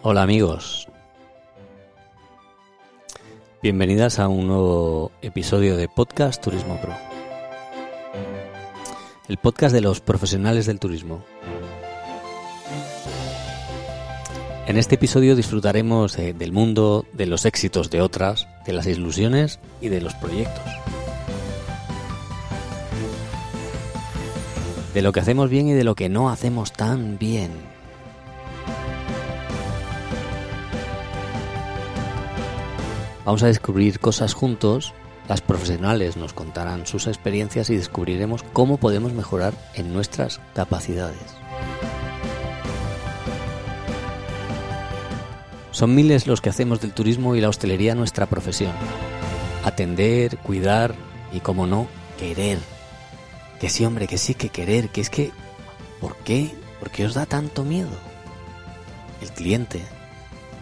Hola amigos. Bienvenidas a un nuevo episodio de Podcast Turismo Pro. El podcast de los profesionales del turismo. En este episodio disfrutaremos del mundo, de los éxitos de otras, de las ilusiones y de los proyectos. De lo que hacemos bien y de lo que no hacemos tan bien. Vamos a descubrir cosas juntos, las profesionales nos contarán sus experiencias y descubriremos cómo podemos mejorar en nuestras capacidades. Son miles los que hacemos del turismo y la hostelería nuestra profesión. Atender, cuidar y, como no, querer. Que sí, hombre, que sí, que querer, que es que... ¿Por qué? ¿Por qué os da tanto miedo? El cliente,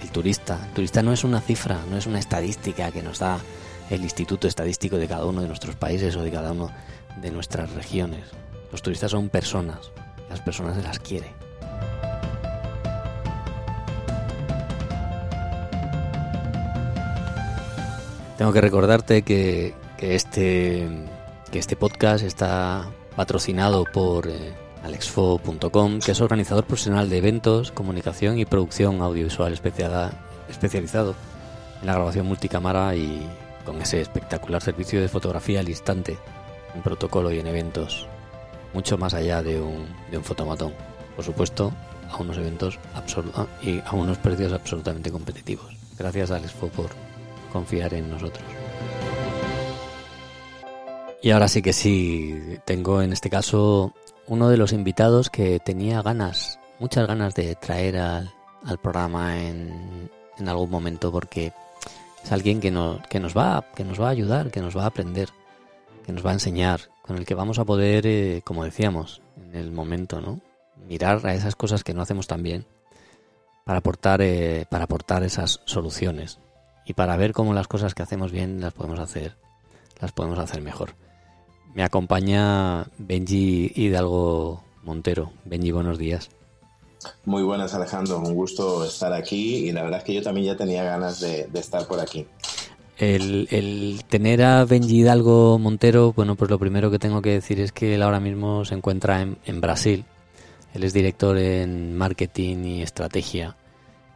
el turista. El turista no es una cifra, no es una estadística que nos da el Instituto Estadístico de cada uno de nuestros países o de cada uno de nuestras regiones. Los turistas son personas, las personas se las quiere. Tengo que recordarte que, este, que este podcast está patrocinado por eh, alexfo.com, que es organizador profesional de eventos, comunicación y producción audiovisual especializado en la grabación multicámara y con ese espectacular servicio de fotografía al instante, en protocolo y en eventos, mucho más allá de un, fotomatón. Por supuesto, a unos eventos y a unos precios absolutamente competitivos. Gracias a Alexfo por confiar en nosotros. Y ahora sí que sí, tengo en este caso uno de los invitados que tenía ganas, muchas ganas de traer al, programa en, en, algún momento porque es alguien que, no, que, nos va, que nos va a ayudar, que nos va a aprender, que nos va a enseñar, con el que vamos a poder, eh, como decíamos, en el momento, ¿no? Mirar a esas cosas que no hacemos tan bien para aportar, eh, para aportar esas soluciones y para ver cómo las cosas que hacemos bien las podemos hacer, las podemos hacer mejor. Me acompaña Benji Hidalgo Montero. Benji, buenos días. Muy buenas, Alejandro. Un gusto estar aquí y la verdad es que yo también ya tenía ganas de, estar por aquí. El, tener a Benji Hidalgo Montero, bueno, pues lo primero que tengo que decir es que él ahora mismo se encuentra en, Brasil. Él es director en marketing y estrategia,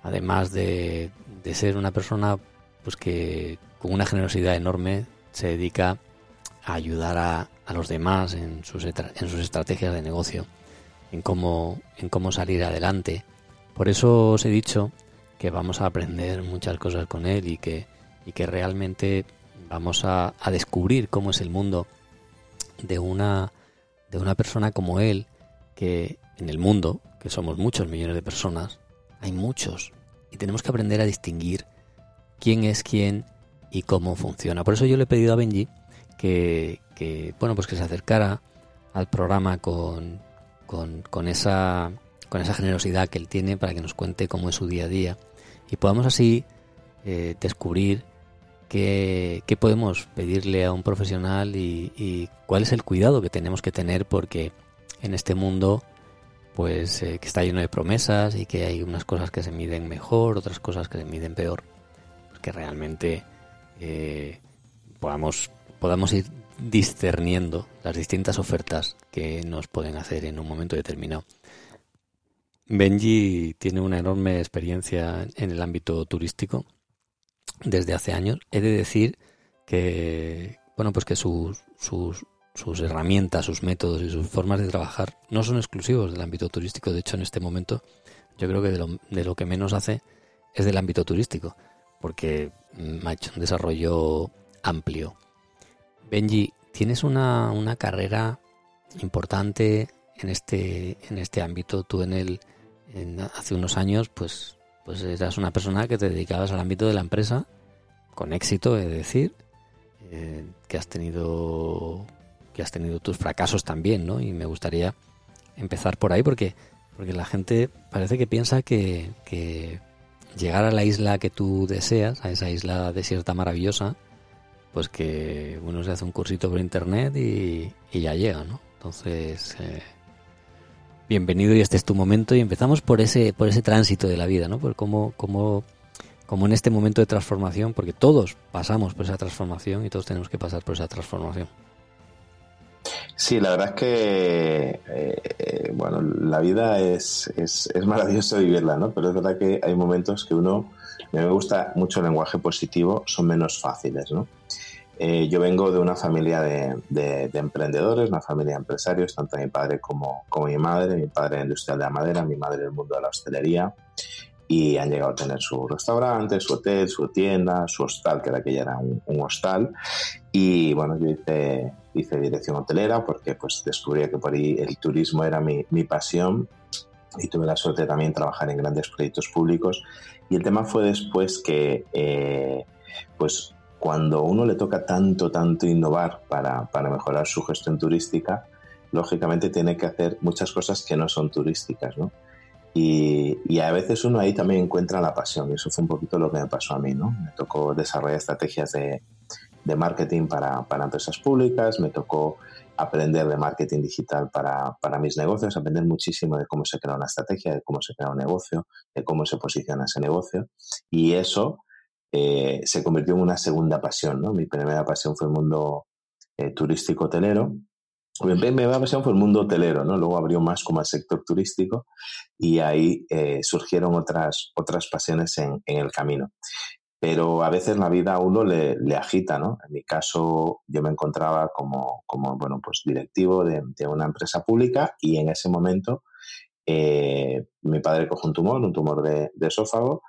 además de, de ser una persona pues que con una generosidad enorme se dedica ayudar a, a los demás en sus, en sus estrategias de negocio, en cómo, en cómo salir adelante. Por eso os he dicho que vamos a aprender muchas cosas con él y que, y que realmente vamos a, a descubrir cómo es el mundo de una, de una persona como él, que en el mundo, que somos muchos millones de personas, hay muchos, y tenemos que aprender a distinguir quién es quién y cómo funciona. Por eso yo le he pedido a Benji que, bueno, pues que se acercara al programa con, con, esa, con esa generosidad que él tiene para que nos cuente cómo es su día a día y podamos así eh, descubrir qué, podemos pedirle a un profesional y, cuál es el cuidado que tenemos que tener porque en este mundo pues eh, que está lleno de promesas y que hay unas cosas que se miden mejor, otras cosas que se miden peor, pues que realmente eh, podamos podamos ir discerniendo las distintas ofertas que nos pueden hacer en un momento determinado. Benji tiene una enorme experiencia en el ámbito turístico desde hace años. He de decir que, bueno, pues que sus, sus, herramientas, sus métodos y sus formas de trabajar no son exclusivos del ámbito turístico. De hecho, en este momento, yo creo que de lo, de lo que menos hace es del ámbito turístico, porque ha hecho un desarrollo amplio Benji, tienes una, carrera importante en este, en este ámbito. Tú en el, hace unos años, pues, pues eras una persona que te dedicabas al ámbito de la empresa, con éxito, es decir, eh, que has tenido que has tenido tus fracasos también, ¿no? Y me gustaría empezar por ahí porque, porque la gente parece que piensa que, que llegar a la isla que tú deseas, a esa isla desierta maravillosa, pues que uno se hace un cursito por internet y, ya llega, ¿no? Entonces, eh, bienvenido y este es tu momento y empezamos por ese, por ese tránsito de la vida, ¿no? Por cómo, cómo, cómo en este momento de transformación, porque todos pasamos por esa transformación y todos tenemos que pasar por esa transformación. Sí, la verdad es que, eh, bueno, la vida es, es, es, maravilloso vivirla, ¿no? Pero es verdad que hay momentos que uno, me gusta mucho el lenguaje positivo, son menos fáciles, ¿no? Eh, yo vengo de una familia de, de, emprendedores, una familia de empresarios, tanto mi padre como, como mi madre. Mi padre industrial de la madera, mi madre del mundo de la hostelería. Y han llegado a tener su restaurante, su hotel, su tienda, su hostal, que era que ya era un, un hostal. Y bueno, yo hice, hice dirección hotelera porque pues descubrí que por ahí el turismo era mi, mi pasión y tuve la suerte de también trabajar en grandes proyectos públicos. Y el tema fue después que, eh, pues cuando uno le toca tanto, tanto innovar para, para, mejorar su gestión turística, lógicamente tiene que hacer muchas cosas que no son turísticas, ¿no? Y, y, a veces uno ahí también encuentra la pasión, y eso fue un poquito lo que me pasó a mí, ¿no? Me tocó desarrollar estrategias de, de marketing para, para, empresas públicas, me tocó aprender de marketing digital para, para, mis negocios, aprender muchísimo de cómo se crea una estrategia, de cómo se crea un negocio, de cómo se posiciona ese negocio, y eso eh, se convirtió en una segunda pasión. ¿no? Mi primera pasión fue el mundo eh, turístico hotelero. Mi primera pasión fue el mundo hotelero, ¿no? luego abrió más como el sector turístico y ahí eh, surgieron otras, otras pasiones en, en, el camino. Pero a veces la vida a uno le, agita, ¿no? En mi caso, yo me encontraba como, bueno, pues directivo de, una empresa pública y en ese momento eh, mi padre cogió un tumor, un tumor de, de esófago,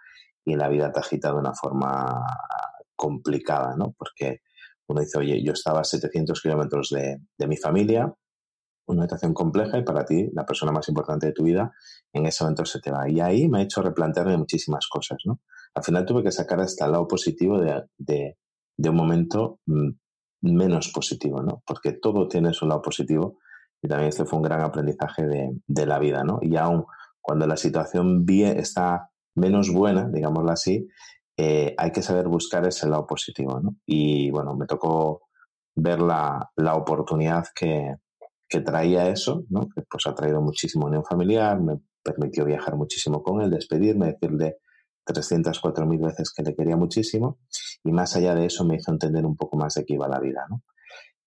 y la vida te agita de una forma complicada, ¿no? Porque uno dice, oye, yo estaba a 700 kilómetros de, de, mi familia, una situación compleja y para ti, la persona más importante de tu vida, en ese momento se te va. Y ahí me ha hecho replantearme muchísimas cosas, ¿no? Al final tuve que sacar hasta el lado positivo de, un momento mm, menos positivo, ¿no? Porque todo tiene su lado positivo y también este fue un gran aprendizaje de, la vida, ¿no? Y aún cuando la situación bien, está menos buena, digámoslo así, eh, hay que saber buscar ese lado positivo. ¿no? Y bueno, me tocó ver la, oportunidad que, traía eso, ¿no? que pues ha traído muchísimo unión familiar, me permitió viajar muchísimo con él, despedirme, decirle 304 mil veces que le quería muchísimo y más allá de eso me hizo entender un poco más de qué iba la vida.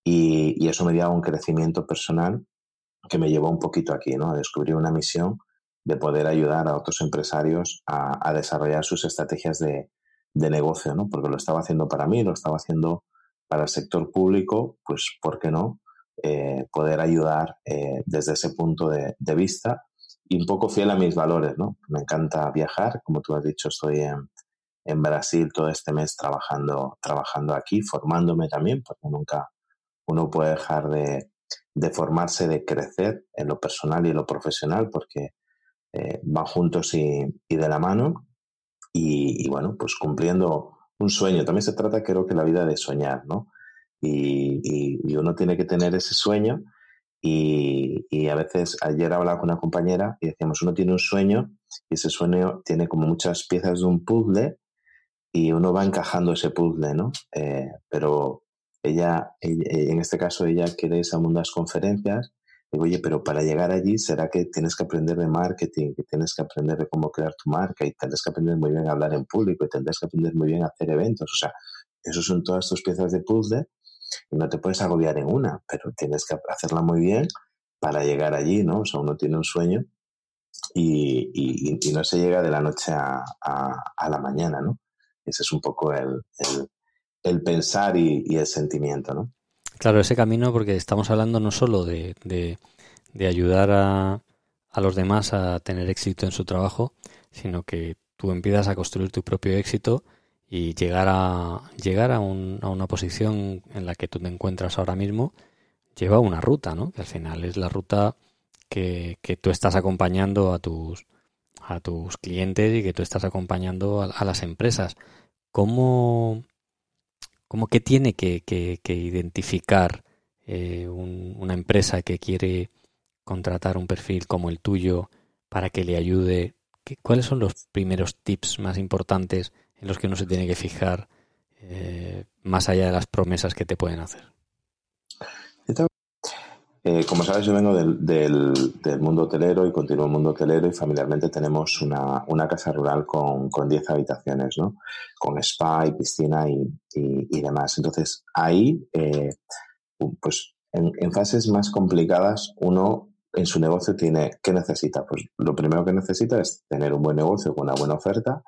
Y, eso me dio un crecimiento personal que me llevó un poquito aquí, ¿no? a descubrir una misión de poder ayudar a otros empresarios a, desarrollar sus estrategias de, negocio, ¿no? Porque lo estaba haciendo para mí, lo estaba haciendo para el sector público, pues, ¿por qué no? Eh, poder ayudar eh, desde ese punto de, vista un poco fiel a mis valores, ¿no? Me encanta viajar, como tú has dicho, estoy en, Brasil todo este mes trabajando, trabajando aquí, formándome también, porque nunca uno puede dejar de, formarse, de crecer en lo personal y en lo profesional, porque eh, van juntos y, de la mano y, y, bueno, pues cumpliendo un sueño. También se trata, creo que, la vida de soñar, ¿no? Y, y uno tiene que tener ese sueño y, a veces, ayer hablaba con una compañera y decíamos, uno tiene un sueño y ese sueño tiene como muchas piezas de un puzzle y uno va encajando ese puzzle, ¿no? Eh, pero ella, ella, en este caso, ella quiere irse a muchas conferencias Digo, oye, pero para llegar allí, ¿será que tienes que aprender de marketing, que tienes que aprender de cómo crear tu marca y tendrás que aprender muy bien a hablar en público y tendrás que aprender muy bien a hacer eventos? O sea, esos son todas tus piezas de puzzle y no te puedes agobiar en una, pero tienes que hacerla muy bien para llegar allí, ¿no? O sea, uno tiene un sueño y, y, no se llega de la noche a, a, la mañana, ¿no? Ese es un poco el, el, pensar y, y el sentimiento, ¿no? Claro, ese camino, porque estamos hablando no solo de, de, de ayudar a, a, los demás a tener éxito en su trabajo, sino que tú empiezas a construir tu propio éxito y llegar a llegar a, un, a una posición en la que tú te encuentras ahora mismo lleva una ruta, ¿no? Que al final es la ruta que, que tú estás acompañando a tus a tus clientes y que tú estás acompañando a, a las empresas. ¿Cómo, como que tiene que, que, que identificar eh, un, una empresa que quiere contratar un perfil como el tuyo para que le ayude? ¿Cuáles son los primeros tips más importantes en los que uno se tiene que fijar eh, más allá de las promesas que te pueden hacer? Eh, como sabes, yo vengo del, mundo hotelero y continúo el mundo hotelero y familiarmente tenemos una, casa rural con, con 10 habitaciones, ¿no? Con spa y piscina y, demás. Entonces, ahí, eh, pues en, fases más complicadas, uno en su negocio tiene, ¿qué necesita? Pues lo primero que necesita es tener un buen negocio con una buena oferta,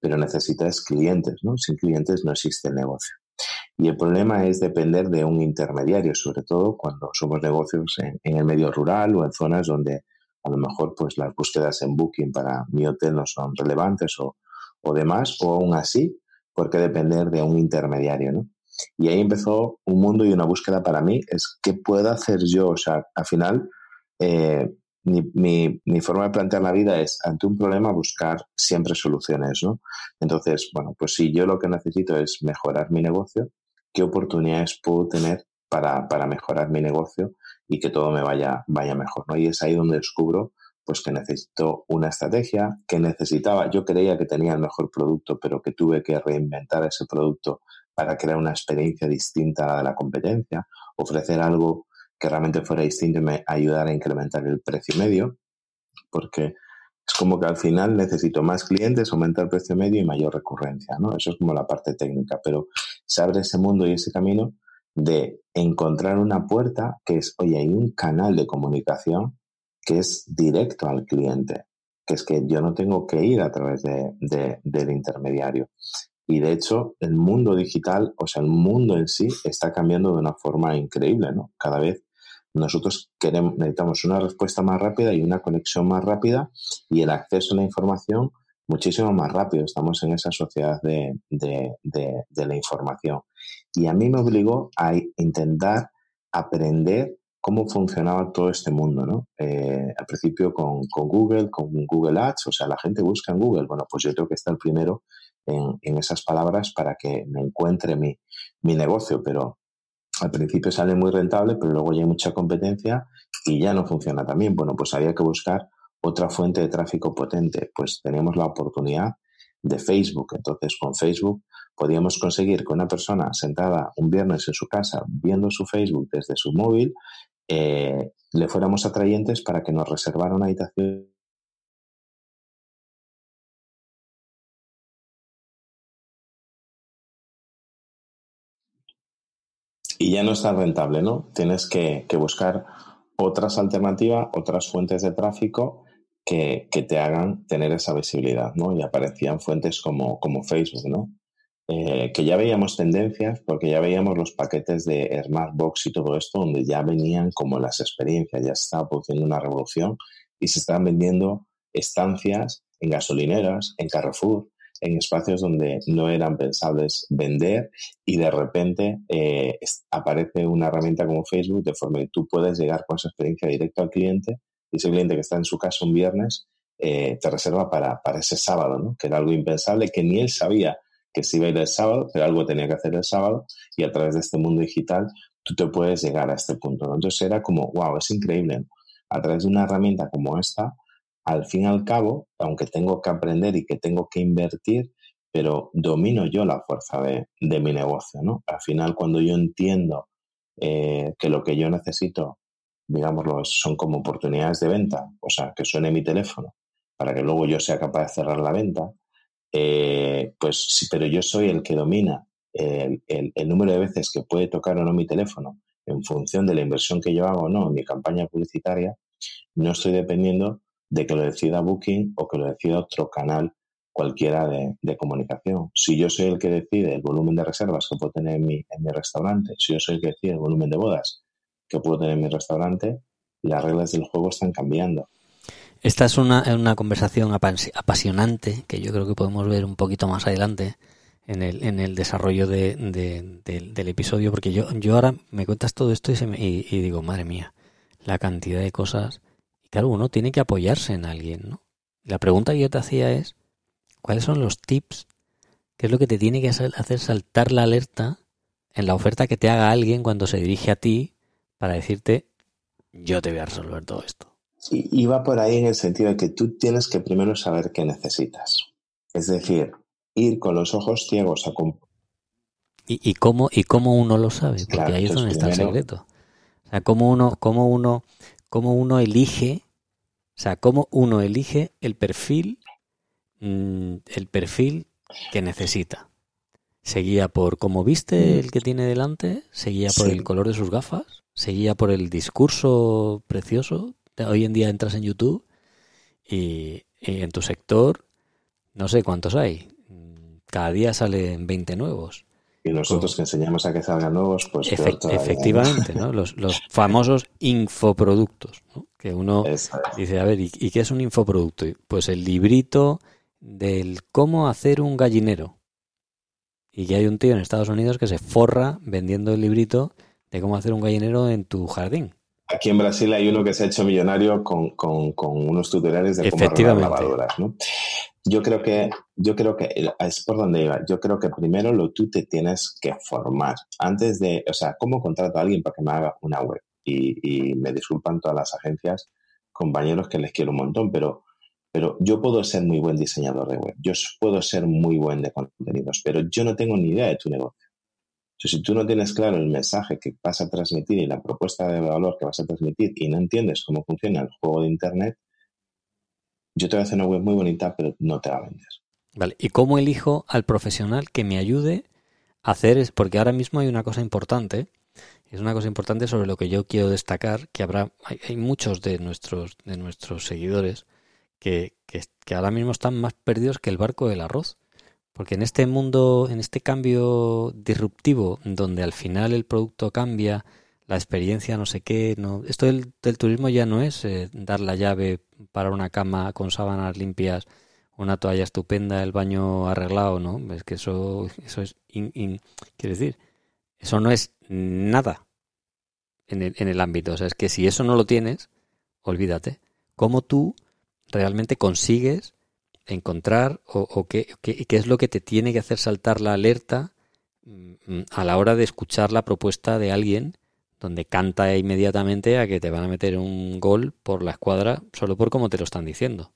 pero necesita es clientes, ¿no? Sin clientes no existe el negocio. Y el problema es depender de un intermediario, sobre todo cuando somos negocios en, el medio rural o en zonas donde a lo mejor pues las búsquedas en Booking para mi hotel no son relevantes o, o demás, o aún así, porque depender de un intermediario, ¿no? Y ahí empezó un mundo y una búsqueda para mí, es qué puedo hacer yo, o sea, al final eh, mi, mi, forma de plantear la vida es ante un problema buscar siempre soluciones, ¿no? Entonces, bueno, pues si yo lo que necesito es mejorar mi negocio, ¿qué oportunidades puedo tener para, para mejorar mi negocio y que todo me vaya, vaya mejor, ¿no? Y es ahí donde descubro pues que necesito una estrategia, que necesitaba, yo creía que tenía el mejor producto, pero que tuve que reinventar ese producto para crear una experiencia distinta a la de la competencia, ofrecer algo que realmente fuera distinto y me ayudara a incrementar el precio medio, porque es como que al final necesito más clientes, aumentar el precio medio y mayor recurrencia, ¿no? Eso es como la parte técnica, pero se abre ese mundo y ese camino de encontrar una puerta que es, oye, hay un canal de comunicación que es directo al cliente, que es que yo no tengo que ir a través de, del intermediario. Y de hecho, el mundo digital, o sea, el mundo en sí está cambiando de una forma increíble, ¿no? Cada vez nosotros queremos, necesitamos una respuesta más rápida y una conexión más rápida y el acceso a la información muchísimo más rápido. Estamos en esa sociedad de, la información. Y a mí me obligó a intentar aprender cómo funcionaba todo este mundo, ¿no? Eh, al principio con, Google, con Google Ads, o sea, la gente busca en Google. Bueno, pues yo tengo que estar primero en, esas palabras para que me encuentre mi, mi negocio, pero al principio sale muy rentable, pero luego ya hay mucha competencia y ya no funciona tan bien. Bueno, pues había que buscar otra fuente de tráfico potente. Pues tenemos la oportunidad de Facebook. Entonces, con Facebook podíamos conseguir que una persona sentada un viernes en su casa viendo su Facebook desde su móvil, eh, le fuéramos atrayentes para que nos reservara una habitación y ya no es tan rentable, ¿no? Tienes que, buscar otras alternativas, otras fuentes de tráfico que, te hagan tener esa visibilidad, ¿no? Y aparecían fuentes como, como Facebook, ¿no? Eh, que ya veíamos tendencias, porque ya veíamos los paquetes de Smartbox y todo esto, donde ya venían como las experiencias, ya estaba produciendo una revolución y se estaban vendiendo estancias en gasolineras, en Carrefour, en espacios donde no eran pensables vender y de repente eh, aparece una herramienta como Facebook de forma que tú puedes llegar con esa experiencia directa al cliente y ese cliente que está en su casa un viernes eh, te reserva para, para ese sábado, ¿no? que era algo impensable, que ni él sabía que se iba a ir el sábado, pero algo tenía que hacer el sábado y a través de este mundo digital tú te puedes llegar a este punto. ¿no? Entonces era como, wow, es increíble. A través de una herramienta como esta, al fin y al cabo, aunque tengo que aprender y que tengo que invertir, pero domino yo la fuerza de, mi negocio, ¿no? Al final, cuando yo entiendo eh, que lo que yo necesito, digámoslo, son como oportunidades de venta, o sea, que suene mi teléfono para que luego yo sea capaz de cerrar la venta, eh, pues sí, pero yo soy el que domina el, el, número de veces que puede tocar o no mi teléfono en función de la inversión que yo hago o no en mi campaña publicitaria, no estoy dependiendo de que lo decida Booking o que lo decida otro canal cualquiera de, comunicación. Si yo soy el que decide el volumen de reservas que puedo tener en mi, restaurante, si yo soy el que decide el volumen de bodas que puedo tener en mi restaurante, las reglas del juego están cambiando. Esta es una, una conversación apasionante que yo creo que podemos ver un poquito más adelante en el, en el desarrollo de, del episodio, porque yo, yo ahora me cuentas todo esto y, se me, y digo, madre mía, la cantidad de cosas claro, uno tiene que apoyarse en alguien, ¿no? La pregunta que yo te hacía es, ¿cuáles son los tips? ¿Qué es lo que te tiene que hacer saltar la alerta en la oferta que te haga alguien cuando se dirige a ti para decirte, yo te voy a resolver todo esto? Y, va por ahí en el sentido de que tú tienes que primero saber qué necesitas. Es decir, ir con los ojos ciegos a... ¿Y, y, cómo, ¿Y cómo uno lo sabe? Porque ahí es donde está el secreto. O sea, cómo uno, cómo uno, cómo uno elige, o sea, cómo uno elige el perfil, mm, el perfil que necesita. Seguía por cómo viste el que tiene delante, seguía por el color de sus gafas, seguía por el discurso precioso. Hoy en día entras en YouTube y, en tu sector, no sé cuántos hay. Cada día salen 20 nuevos. Y nosotros que enseñamos a que salgan nuevos, pues efectivamente, ¿no? Los, famosos infoproductos, que uno dice, a ver, ¿y, qué es un infoproducto? Pues el librito del cómo hacer un gallinero y que hay un tío en Estados Unidos que se forra vendiendo el librito de cómo hacer un gallinero en tu jardín. Aquí en Brasil hay uno que se ha hecho millonario con, unos tutoriales de cómo arreglar lavadoras, ¿no? Yo creo que, yo creo que es por donde iba. Yo creo que primero lo tú te tienes que formar. Antes de, o sea, ¿cómo contrato a alguien para que me haga una web? Y, y me disculpan todas las agencias, compañeros que les quiero un montón, pero pero yo puedo ser muy buen diseñador de web, yo puedo ser muy buen de contenidos, pero yo no tengo ni idea de tu negocio. Si tú no tienes claro el mensaje que vas a transmitir y la propuesta de valor que vas a transmitir y no entiendes cómo funciona el juego de Internet, yo te voy a hacer una web muy bonita, pero no te va a vender. Vale, ¿y cómo elijo al profesional que me ayude a hacer? Es porque ahora mismo hay una cosa importante, es una cosa importante sobre lo que yo quiero destacar, que habrá, hay, hay muchos de nuestros, de nuestros seguidores que, ahora mismo están más perdidos que el barco del arroz. Porque en este mundo, en este cambio disruptivo, donde al final el producto cambia, la experiencia no sé qué, no, esto del, turismo ya no es eh, dar la llave para una cama con sábanas limpias, una toalla estupenda, el baño arreglado, ¿no? Es que eso, eso es, quiere decir, eso no es nada en el, en el ámbito. O sea, es que si eso no lo tienes, olvídate. ¿Cómo tú realmente consigues encontrar o, qué, es lo que te tiene que hacer saltar la alerta mm, a la hora de escuchar la propuesta de alguien donde canta inmediatamente a que te van a meter un gol por la escuadra solo por cómo te lo están diciendo.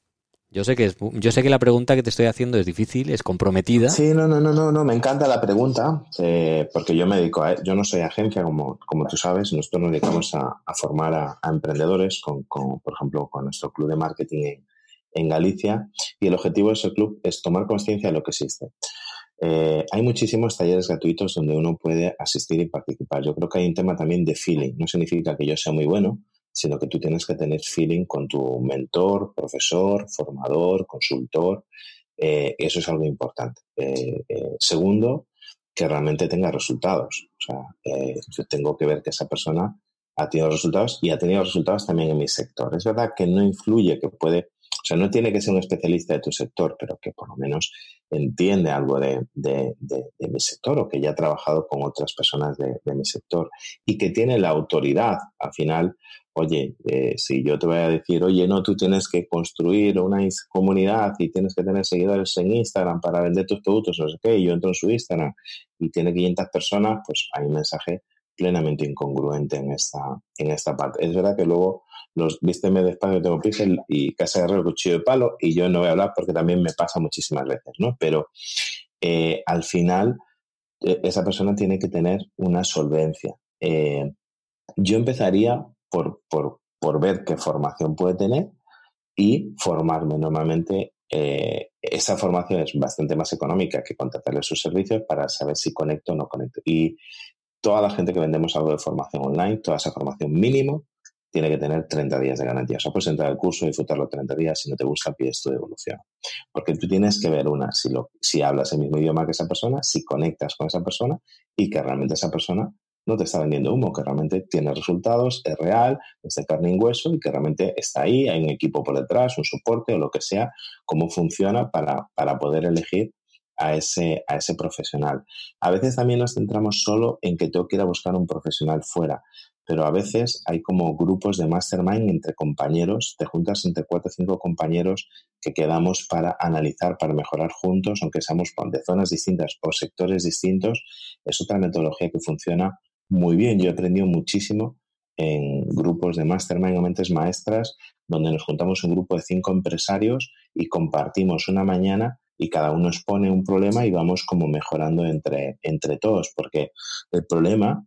Yo sé que es, yo sé que la pregunta que te estoy haciendo es difícil, es comprometida. Sí, no, no, no, no, no me encanta la pregunta, eh, porque yo me dedico a, yo no soy agencia como, como tú sabes, nosotros nos dedicamos a, formar a, emprendedores, con, por ejemplo, con nuestro club de marketing en Galicia, y el objetivo de ese club es tomar conciencia de lo que existe. Eh, hay muchísimos talleres gratuitos donde uno puede asistir y participar. Yo creo que hay un tema también de feeling. No significa que yo sea muy bueno, sino que tú tienes que tener feeling con tu mentor, profesor, formador, consultor. Eh, eso es algo importante. Eh, segundo, que realmente tenga resultados. O sea, yo tengo que ver que esa persona ha tenido resultados y ha tenido resultados también en mi sector. Es verdad que no influye, que puede, sea, no tiene que ser un especialista de tu sector, pero que por lo menos entiende algo de, mi sector o que ya ha trabajado con otras personas de, mi sector y que tiene la autoridad al final oye, eh, si yo te voy a decir, oye, no, tú tienes que construir una comunidad y tienes que tener seguidores en Instagram para vender tus productos, no sé qué, y yo entro en su Instagram y tiene 500 personas, pues hay un mensaje plenamente incongruente en esta, en esta parte. Es verdad que luego los vísteme despacio, tengo pixel y casa el cuchillo de palo, y yo no voy a hablar porque también me pasa muchísimas veces, ¿no? Pero eh, al final, eh, esa persona tiene que tener una solvencia. yo empezaría por, por, por ver qué formación puede tener y formarme. Normalmente eh, esa formación es bastante más económica que contratarle sus servicios para saber si conecto o no conecto. Y toda la gente que vendemos algo de formación online, toda esa formación mínimo, tiene que tener 30 días de garantía. O sea, puedes entrar al curso y disfrutarlo 30 días. Si no te gusta, pides tu devolución. Porque tú tienes que ver una, si, hablas el mismo idioma que esa persona, si conectas con esa persona y que realmente esa persona no te está vendiendo humo, que realmente tiene resultados, es real, es de carne y hueso y que realmente está ahí, hay un equipo por detrás, un soporte o lo que sea, cómo funciona para, para poder elegir a ese, a ese profesional. A veces también nos centramos solo en que tengo que a buscar un profesional fuera, pero a veces hay como grupos de mastermind entre compañeros, te juntas entre cuatro o cinco compañeros que quedamos para analizar, para mejorar juntos, aunque seamos de zonas distintas o sectores distintos. Es otra metodología que funciona muy bien. Yo he aprendido muchísimo en grupos de mastermind o mentes maestras, donde nos juntamos un grupo de cinco empresarios y compartimos una mañana y cada uno expone un problema y vamos como mejorando entre, entre todos, porque el problema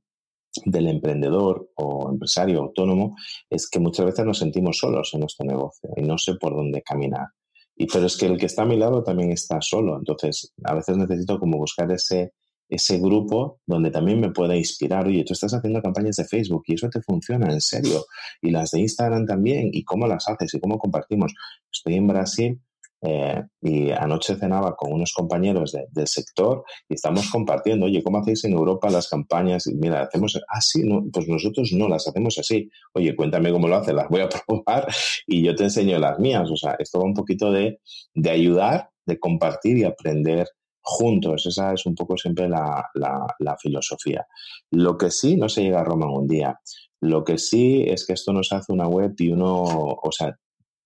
del emprendedor o empresario autónomo es que muchas veces nos sentimos solos en nuestro negocio y no sé por dónde caminar. Y pero es que el que está a mi lado también está solo, entonces a veces necesito como buscar ese ese grupo donde también me pueda inspirar. Oye, tú estás haciendo campañas de Facebook y eso te funciona, en serio. Y las de Instagram también. ¿Y cómo las haces? ¿Y cómo compartimos? Estoy en Brasil eh, y anoche cenaba con unos compañeros del sector y estamos compartiendo, oye, ¿cómo hacéis en Europa las campañas? Y mira, hacemos así, no, pues nosotros no las hacemos así. Oye, cuéntame cómo lo haces, las voy a probar y yo te enseño las mías. O sea, esto va un poquito de, de ayudar, de compartir y aprender juntos. Esa es un poco siempre la, la, filosofía. Lo que sí, no se llega a Roma un día. Lo que sí es que esto nos hace una web y uno, o sea,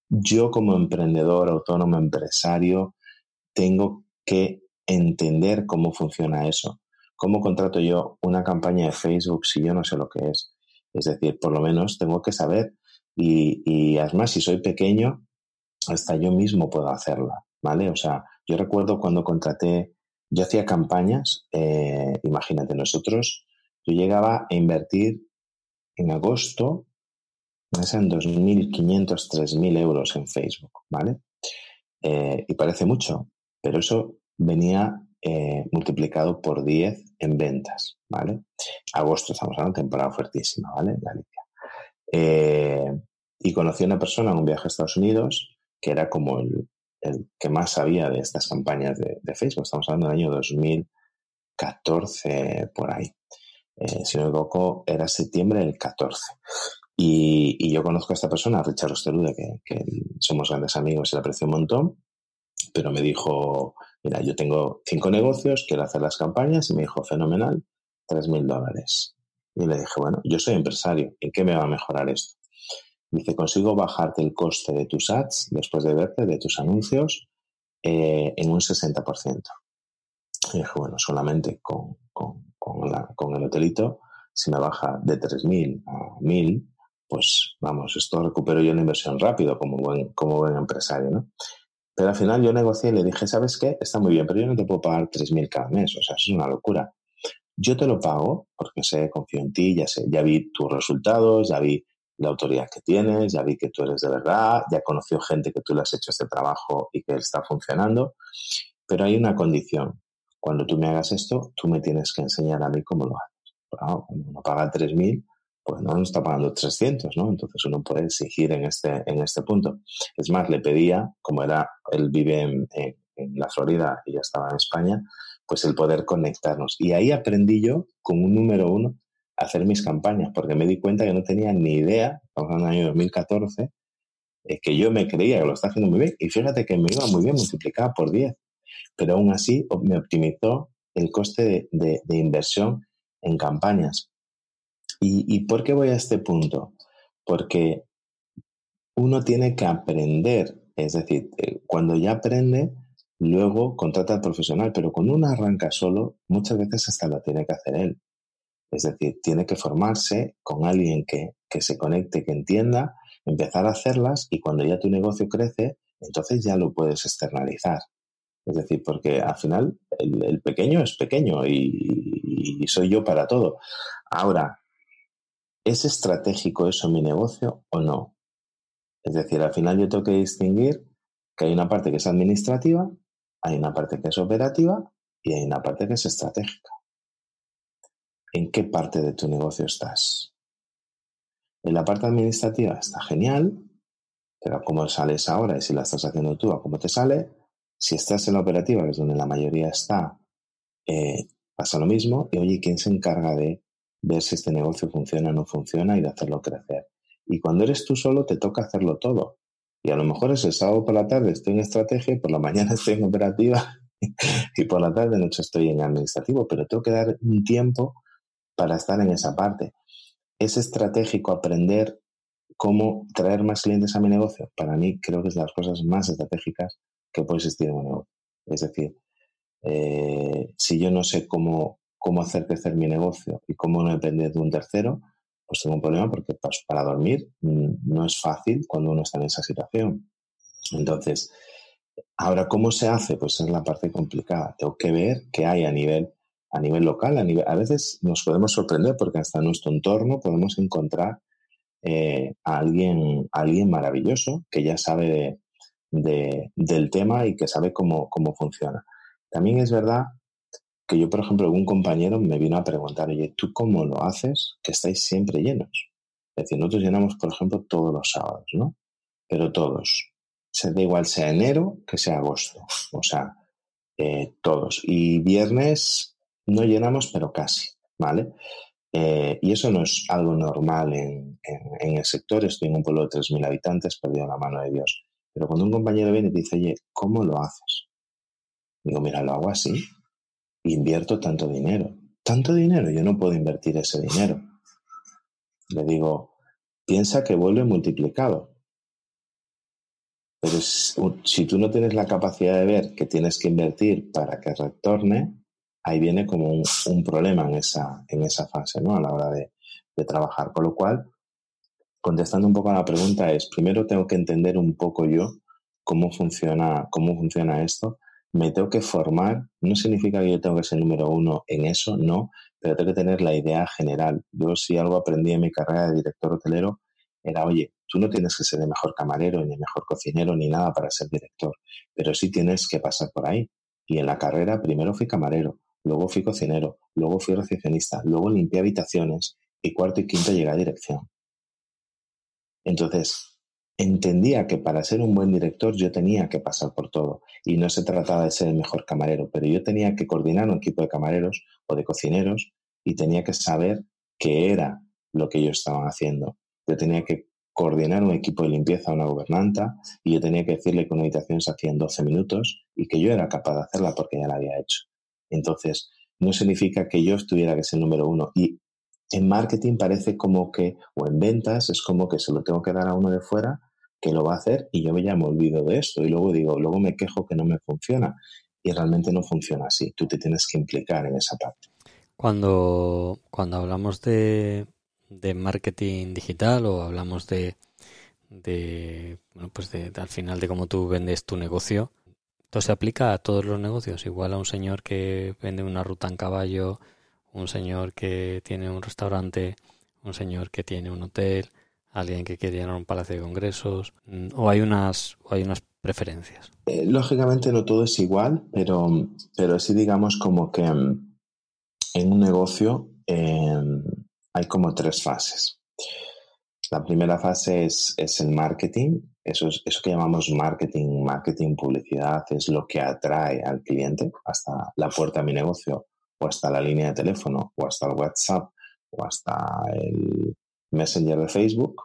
yo como emprendedor, autónomo, empresario, tengo que entender cómo funciona eso. ¿Cómo contrato yo una campaña de Facebook si yo no sé lo que es? Es decir, por lo menos tengo que saber. Y, además, si soy pequeño, hasta yo mismo puedo hacerla, ¿vale? O sea, yo recuerdo cuando contraté, yo hacía campañas, eh, imagínate, nosotros, yo llegaba a invertir en agosto, en 2.500, 3.000 euros en Facebook, ¿vale? Eh, y parece mucho, pero eso venía eh, multiplicado por 10 en ventas, ¿vale? Agosto, estamos hablando temporada fuertísima, ¿vale? Galicia. y conocí a una persona en un viaje a Estados Unidos que era como el, que más sabía de estas campañas de, Facebook. Estamos hablando del año 2014, por ahí. Eh, si no me equivoco, era septiembre del 14. Y, yo conozco a esta persona, Richard Osterude, que, somos grandes amigos y le aprecio un montón, pero me dijo, mira, yo tengo cinco negocios, quiero hacer las campañas, y me dijo, fenomenal, tres mil dólares. Y le dije, bueno, yo soy empresario, ¿en qué me va a mejorar esto? Dice, consigo bajarte el coste de tus ads después de verte, de tus anuncios, eh, en un 60%. Y dije, bueno, solamente con, el hotelito, si me baja de 3.000 a 1.000, pues vamos, esto recupero yo la inversión rápido como buen, como buen empresario, ¿no? Pero al final yo negocié y le dije, ¿sabes qué? Está muy bien, pero yo no te puedo pagar 3.000 cada mes, o sea, eso es una locura. Yo te lo pago porque sé, confío en ti, ya sé, ya vi tus resultados, ya vi la autoridad que tienes, ya vi que tú eres de verdad, ya conoció gente que tú le has hecho este trabajo y que está funcionando, pero hay una condición. Cuando tú me hagas esto, tú me tienes que enseñar a mí cómo lo haces. cuando uno paga 3.000, pues no nos está pagando 300, ¿no? Entonces uno puede exigir en este, en este punto. Es más, le pedía, como era, él vive en, en la Florida y ya estaba en España, pues el poder conectarnos. Y ahí aprendí yo, como un número uno, hacer mis campañas, porque me di cuenta que no tenía ni idea, estamos en el año 2014, es que yo me creía que lo estaba haciendo muy bien, y fíjate que me iba muy bien, multiplicaba por 10, pero aún así me optimizó el coste de, inversión en campañas. ¿Y, ¿Y por qué voy a este punto? Porque uno tiene que aprender, es decir, eh, cuando ya aprende, luego contrata al profesional, pero cuando uno arranca solo, muchas veces hasta lo tiene que hacer él. Es decir, tiene que formarse con alguien que, se conecte, que entienda, empezar a hacerlas y cuando ya tu negocio crece, entonces ya lo puedes externalizar. Es decir, porque al final el, pequeño es pequeño y, soy yo para todo. Ahora, ¿es estratégico eso mi negocio o no? Es decir, al final yo tengo que distinguir que hay una parte que es administrativa, hay una parte que es operativa y hay una parte que es estratégica en qué parte de tu negocio estás. En la parte administrativa está genial, pero cómo sales ahora y si la estás haciendo tú, a cómo te sale. Si estás en la operativa, que es donde la mayoría está, eh, pasa lo mismo. Y oye, ¿quién se encarga de ver si este negocio funciona o no funciona y de hacerlo crecer? Y cuando eres tú solo, te toca hacerlo todo. Y a lo mejor es el sábado por la tarde estoy en estrategia por la mañana estoy en operativa y por la tarde noche estoy en administrativo, pero tengo que dar un tiempo para estar en esa parte. ¿Es estratégico aprender cómo traer más clientes a mi negocio? Para mí creo que es de las cosas más estratégicas que puede existir en un negocio. Es decir, eh, si yo no sé cómo, cómo hacer crecer mi negocio y cómo no depender de un tercero, pues tengo un problema porque para dormir mm, no es fácil cuando uno está en esa situación. Entonces, ahora, ¿cómo se hace? Pues es la parte complicada. Tengo que ver qué hay a nivel a nivel local, a, nivel, a veces nos podemos sorprender porque hasta en nuestro entorno podemos encontrar eh, a, alguien, alguien maravilloso que ya sabe de, del tema y que sabe cómo, cómo funciona. También es verdad que yo, por ejemplo, algún compañero me vino a preguntar, oye, ¿tú cómo lo haces que estáis siempre llenos? Es decir, nosotros llenamos, por ejemplo, todos los sábados, ¿no? Pero todos. Se da igual sea enero que sea agosto. O sea, eh, todos. Y viernes no llenamos, pero casi, ¿vale? Eh, y eso no es algo normal en, el sector. Estoy en un pueblo de 3.000 habitantes, perdido la mano de Dios. Pero cuando un compañero viene y te dice, oye, ¿cómo lo haces? Digo, mira, lo hago así. Invierto tanto dinero. Tanto dinero, yo no puedo invertir ese dinero. Le digo, piensa que vuelve multiplicado. Pero si tú no tienes la capacidad de ver que tienes que invertir para que retorne, ahí viene como un, problema en esa, en esa fase, ¿no? A la hora de, trabajar. Con lo cual, contestando un poco a la pregunta es, primero tengo que entender un poco yo cómo funciona, cómo funciona esto. Me tengo que formar. No significa que yo tengo que ser número uno en eso, no, pero tengo que tener la idea general. Yo si algo aprendí en mi carrera de director hotelero era, oye, tú no tienes que ser el mejor camarero, ni el mejor cocinero, ni nada para ser director, pero sí tienes que pasar por ahí. Y en la carrera primero fui camarero, luego fui cocinero, luego fui recepcionista, luego limpié habitaciones y cuarto y quinto llegué a dirección. Entonces, entendía que para ser un buen director yo tenía que pasar por todo y no se trataba de ser el mejor camarero, pero yo tenía que coordinar un equipo de camareros o de cocineros y tenía que saber qué era lo que ellos estaban haciendo. Yo tenía que coordinar un equipo de limpieza, una gobernanta, y yo tenía que decirle que una habitación se hacía en 12 minutos y que yo era capaz de hacerla porque ya la había hecho. Entonces, no significa que yo estuviera que ser número uno. Y en marketing parece como que, o en ventas, es como que se lo tengo que dar a uno de fuera que lo va a hacer y yo me me olvido de esto y luego digo, luego me quejo que no me funciona. Y realmente no funciona así. Tú te tienes que implicar en esa parte. Cuando, cuando hablamos de, de marketing digital o hablamos de, de bueno, pues de, al final de cómo tú vendes tu negocio, esto se aplica a todos los negocios, igual a un señor que vende una ruta en caballo, un señor que tiene un restaurante, un señor que tiene un hotel, alguien que quiere llenar un palacio de congresos, mm, o hay unas, o hay unas preferencias. Eh, lógicamente no todo es igual, pero, pero sí digamos como que mm, en un negocio em, hay como tres fases. La primera fase es, es el marketing, eso, es, eso que llamamos marketing, marketing, publicidad, es lo que atrae al cliente hasta la puerta de mi negocio, o hasta la línea de teléfono, o hasta el WhatsApp, o hasta el Messenger de Facebook.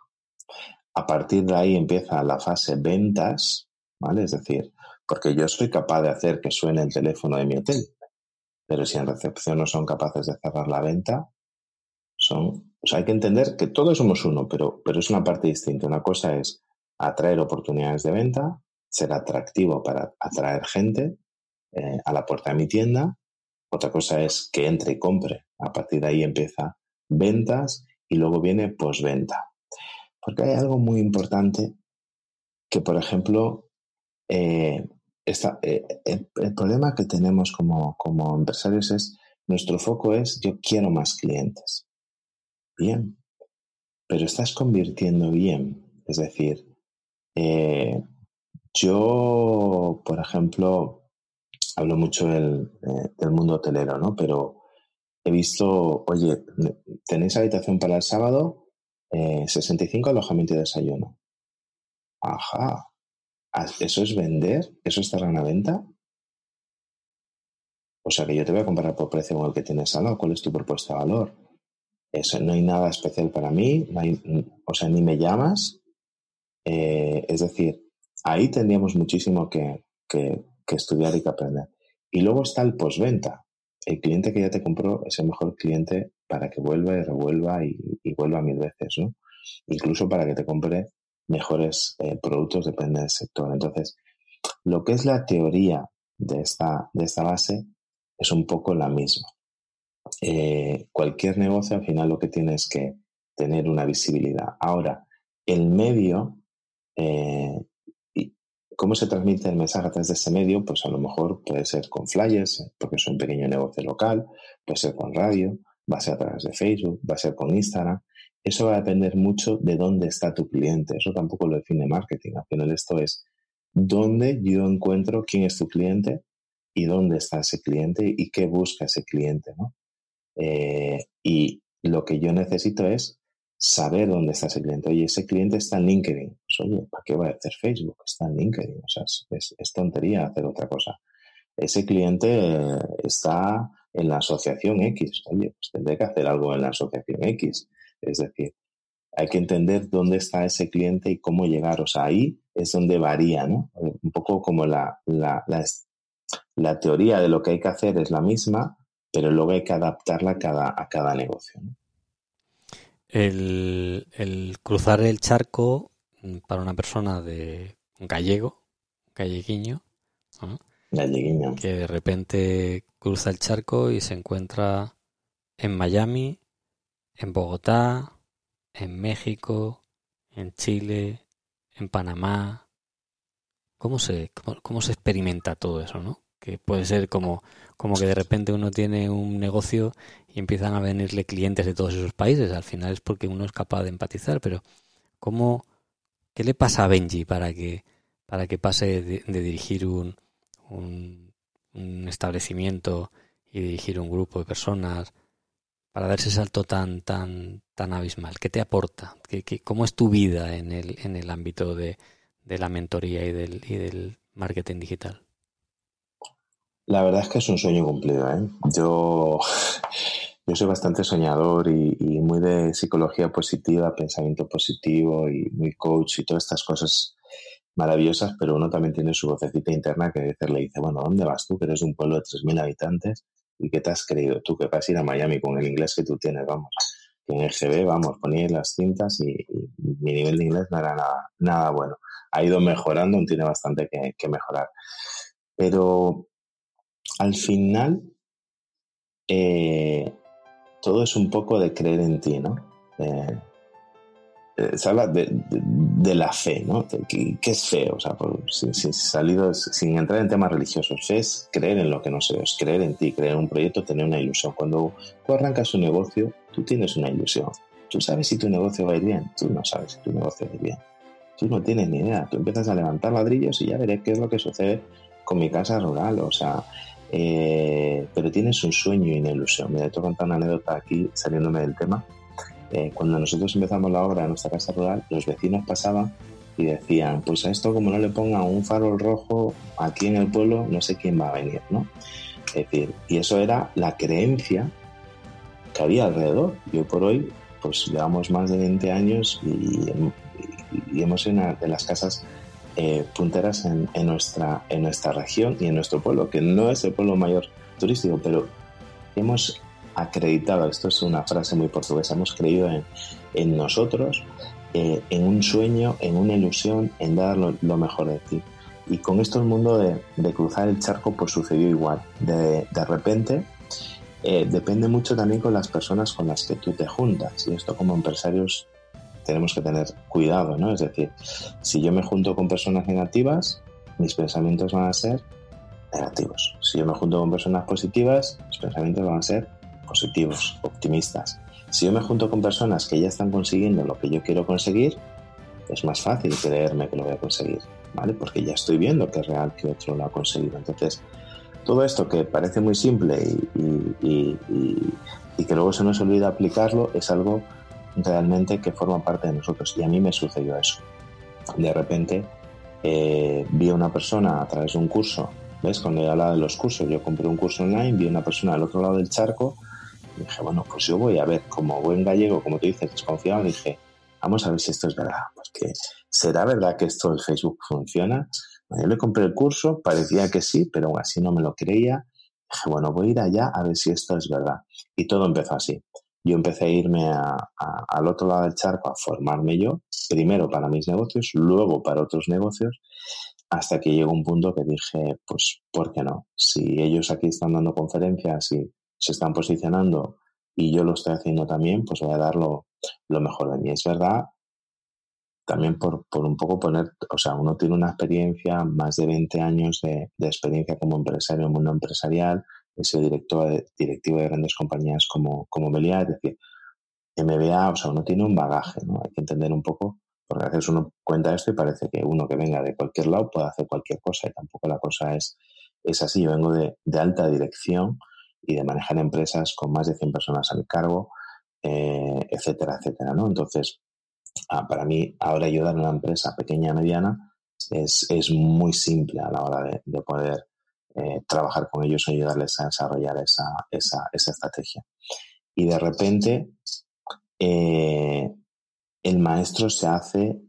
A partir de ahí empieza la fase ventas, ¿vale? Es decir, porque yo soy capaz de hacer que suene el teléfono de mi hotel, pero si en recepción no son capaces de cerrar la venta, son, o sea, hay que entender que todos somos uno, pero, pero es una parte distinta. Una cosa es atraer oportunidades de venta, ser atractivo para atraer gente eh, a la puerta de mi tienda. Otra cosa es que entre y compre. A partir de ahí empieza ventas y luego viene posventa. Porque hay algo muy importante que, por ejemplo, eh, eh, el, problema que tenemos como, como empresarios es, nuestro foco es yo quiero más clientes. Bien, pero estás convirtiendo bien. Es decir, eh, yo, por ejemplo, hablo mucho del, del, mundo hotelero, ¿no? Pero he visto, oye, ¿tenéis habitación para el sábado? 65 eh, alojamiento y desayuno. Ajá. ¿Eso es vender? ¿Eso está en la venta? O sea que yo te voy a comparar por precio con el que tienes al. ¿Cuál es tu propuesta de valor? Eso, no hay nada especial para mí. o sea, ni me llamas, eh, es decir, ahí tendríamos muchísimo que, estudiar y que aprender. Y luego está el postventa. El cliente que ya te compró es el mejor cliente para que vuelva y revuelva y, vuelva mil veces, ¿no? Incluso para que te compre mejores eh, productos, depende del sector. Entonces, lo que es la teoría de esta, de esta base es un poco la misma. Eh, cualquier negocio al final lo que tiene es que tener una visibilidad. Ahora, el medio eh, ¿Cómo se transmite el mensaje a través de ese medio? Pues a lo mejor puede ser con flyers, porque es un pequeño negocio local, puede ser con radio, va a ser a través de Facebook, va a ser con Instagram. Eso va a depender mucho de dónde está tu cliente. Eso tampoco lo define marketing. Al final esto es dónde yo encuentro quién es tu cliente y dónde está ese cliente y qué busca ese cliente. ¿no? Eh, y lo que yo necesito es saber dónde está ese cliente. Oye, ese cliente está en LinkedIn. Pues, oye, ¿para qué va a hacer Facebook? Está en LinkedIn. O sea, es, tontería hacer otra cosa. Ese cliente está en la asociación X. Oye, pues tendré que hacer algo en la asociación X. Es decir, hay que entender dónde está ese cliente y cómo llegar. O sea, ahí es donde varía, ¿no? Un poco como la, la, la, teoría de lo que hay que hacer es la misma, pero luego hay que adaptarla a cada, a cada negocio. ¿no? El, cruzar el charco mm, para una persona de un gallego, galleguiño, que de repente cruza el charco y se encuentra en Miami, en Bogotá, en México, en Chile, en Panamá. ¿Cómo se, cómo se experimenta todo eso, no? Que puede ser como como que de repente uno tiene un negocio y empiezan a venirle clientes de todos esos países. Al final es porque uno es capaz de empatizar, pero ¿cómo, ¿qué le pasa a Benji para que, para que pase de, dirigir un, un, establecimiento y dirigir un grupo de personas para dar ese salto tan, tan, tan abismal? ¿Qué te aporta? ¿Qué, qué, cómo es tu vida en el, en el ámbito de, de la mentoría y del, y del marketing digital? La verdad es que es un sueño cumplido. ¿eh? Yo, yo soy bastante soñador y, muy de psicología positiva, pensamiento positivo y muy coach y todas estas cosas maravillosas, pero uno también tiene su vocecita interna que a veces le dice, bueno, ¿dónde vas tú? Que eres un pueblo de 3.000 habitantes y ¿qué te has creído tú que vas a ir a Miami con el inglés que tú tienes? Vamos, que en el GB, vamos, ponía las cintas y, mi nivel de inglés no era nada, nada bueno. Ha ido mejorando, tiene bastante que, que mejorar. Pero al final, eh, todo es un poco de creer en ti, ¿no? Eh, eh, se habla de, la fe, ¿no? ¿Qué, es fe? O sea, sin, salido, sin entrar en temas religiosos, fe es creer en lo que no sé, es creer en ti, creer en un proyecto, tener una ilusión. Cuando tú arrancas un negocio, tú tienes una ilusión. Tú sabes si tu negocio va a ir bien, tú no sabes si tu negocio va a ir bien. Tú no tienes ni idea. Tú empiezas a levantar ladrillos y ya veré qué es lo que sucede con mi casa rural. O sea, eh, pero tienes un sueño y una ilusión. Me te contar una anécdota aquí, saliéndome del tema. Eh, cuando nosotros empezamos la obra en nuestra casa rural, los vecinos pasaban y decían, pues a esto como no le pongan un farol rojo aquí en el pueblo, no sé quién va a venir, ¿no? Es decir, y eso era la creencia que había alrededor. Y hoy por hoy, pues llevamos más de 20 años y, y hemos sido una de las casas eh, punteras en, nuestra, en nuestra región y en nuestro pueblo, que no es el pueblo mayor turístico, pero hemos acreditado, esto es una frase muy portuguesa, hemos creído en, nosotros, eh, en un sueño, en una ilusión, en dar lo, mejor de ti. Y con esto el mundo de, cruzar el charco pues sucedió igual. De, de repente eh, depende mucho también con las personas con las que tú te juntas. Y esto como empresarios tenemos que tener cuidado, ¿no? Es decir, si yo me junto con personas negativas, mis pensamientos van a ser negativos. Si yo me junto con personas positivas, mis pensamientos van a ser positivos, optimistas. Si yo me junto con personas que ya están consiguiendo lo que yo quiero conseguir, es más fácil creerme que lo voy a conseguir, ¿vale? Porque ya estoy viendo que es real que otro lo ha conseguido. Entonces, todo esto que parece muy simple y, y que luego se nos olvida aplicarlo es algo realmente que forma parte de nosotros. Y a mí me sucedió eso. De repente eh, vi a una persona a través de un curso, ¿ves? Cuando yo hablaba de los cursos, yo compré un curso online, vi a una persona al otro lado del charco y dije, bueno, pues yo voy a ver, como buen gallego, como tú dices, desconfiado, dije, vamos a ver si esto es verdad, porque ¿será verdad que esto del Facebook funciona? Yo le compré el curso, parecía que sí, pero aún así no me lo creía. Dije, bueno, voy a ir allá a ver si esto es verdad. Y todo empezó así yo empecé a irme al otro lado del charco a formarme yo, primero para mis negocios, luego para otros negocios, hasta que llegó un punto que dije, pues, ¿por qué no? Si ellos aquí están dando conferencias y se están posicionando y yo lo estoy haciendo también, pues voy a dar lo, mejor de mí. Es verdad también por, por, un poco poner, o sea, uno tiene una experiencia, más de 20 años de, experiencia como empresario en mundo empresarial, sido director, directivo de grandes compañías como, como Meliá, es decir, MBA, o sea, uno tiene un bagaje, ¿no? Hay que entender un poco, porque a veces uno cuenta esto y parece que uno que venga de cualquier lado puede hacer cualquier cosa y tampoco la cosa es, es así. Yo vengo de, alta dirección y de manejar empresas con más de 100 personas al cargo, eh, etcétera, etcétera, ¿no? Entonces, ah, para mí, ahora ayudar a una empresa pequeña, mediana, es, es muy simple a la hora de, de poder eh, trabajar con ellos y ayudarles a desarrollar esa, esa, esa estrategia. Y de repente, eh, el maestro se hace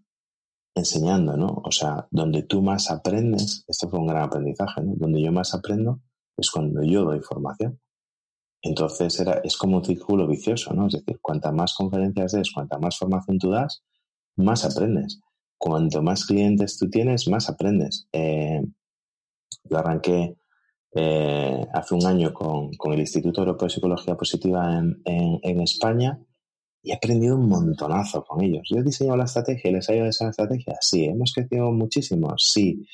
enseñando, ¿no? O sea, donde tú más aprendes, esto fue un gran aprendizaje, ¿no? Donde yo más aprendo es cuando yo doy formación. Entonces era, es como un círculo vicioso, ¿no? Es decir, cuanta más conferencias des, cuanta más formación tú das, más aprendes. Cuanto más clientes tú tienes, más aprendes. Eh, yo arranqué eh, hace un año con, el Instituto Europeo de Psicología Positiva en, España y he aprendido un montonazo con ellos. Yo he diseñado la estrategia les ha ayudado esa estrategia. Sí, hemos crecido muchísimo, sí,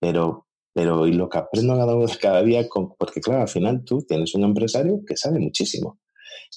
pero, pero y lo que aprendo cada, cada día, con, porque claro, al final tú tienes un empresario que sabe muchísimo,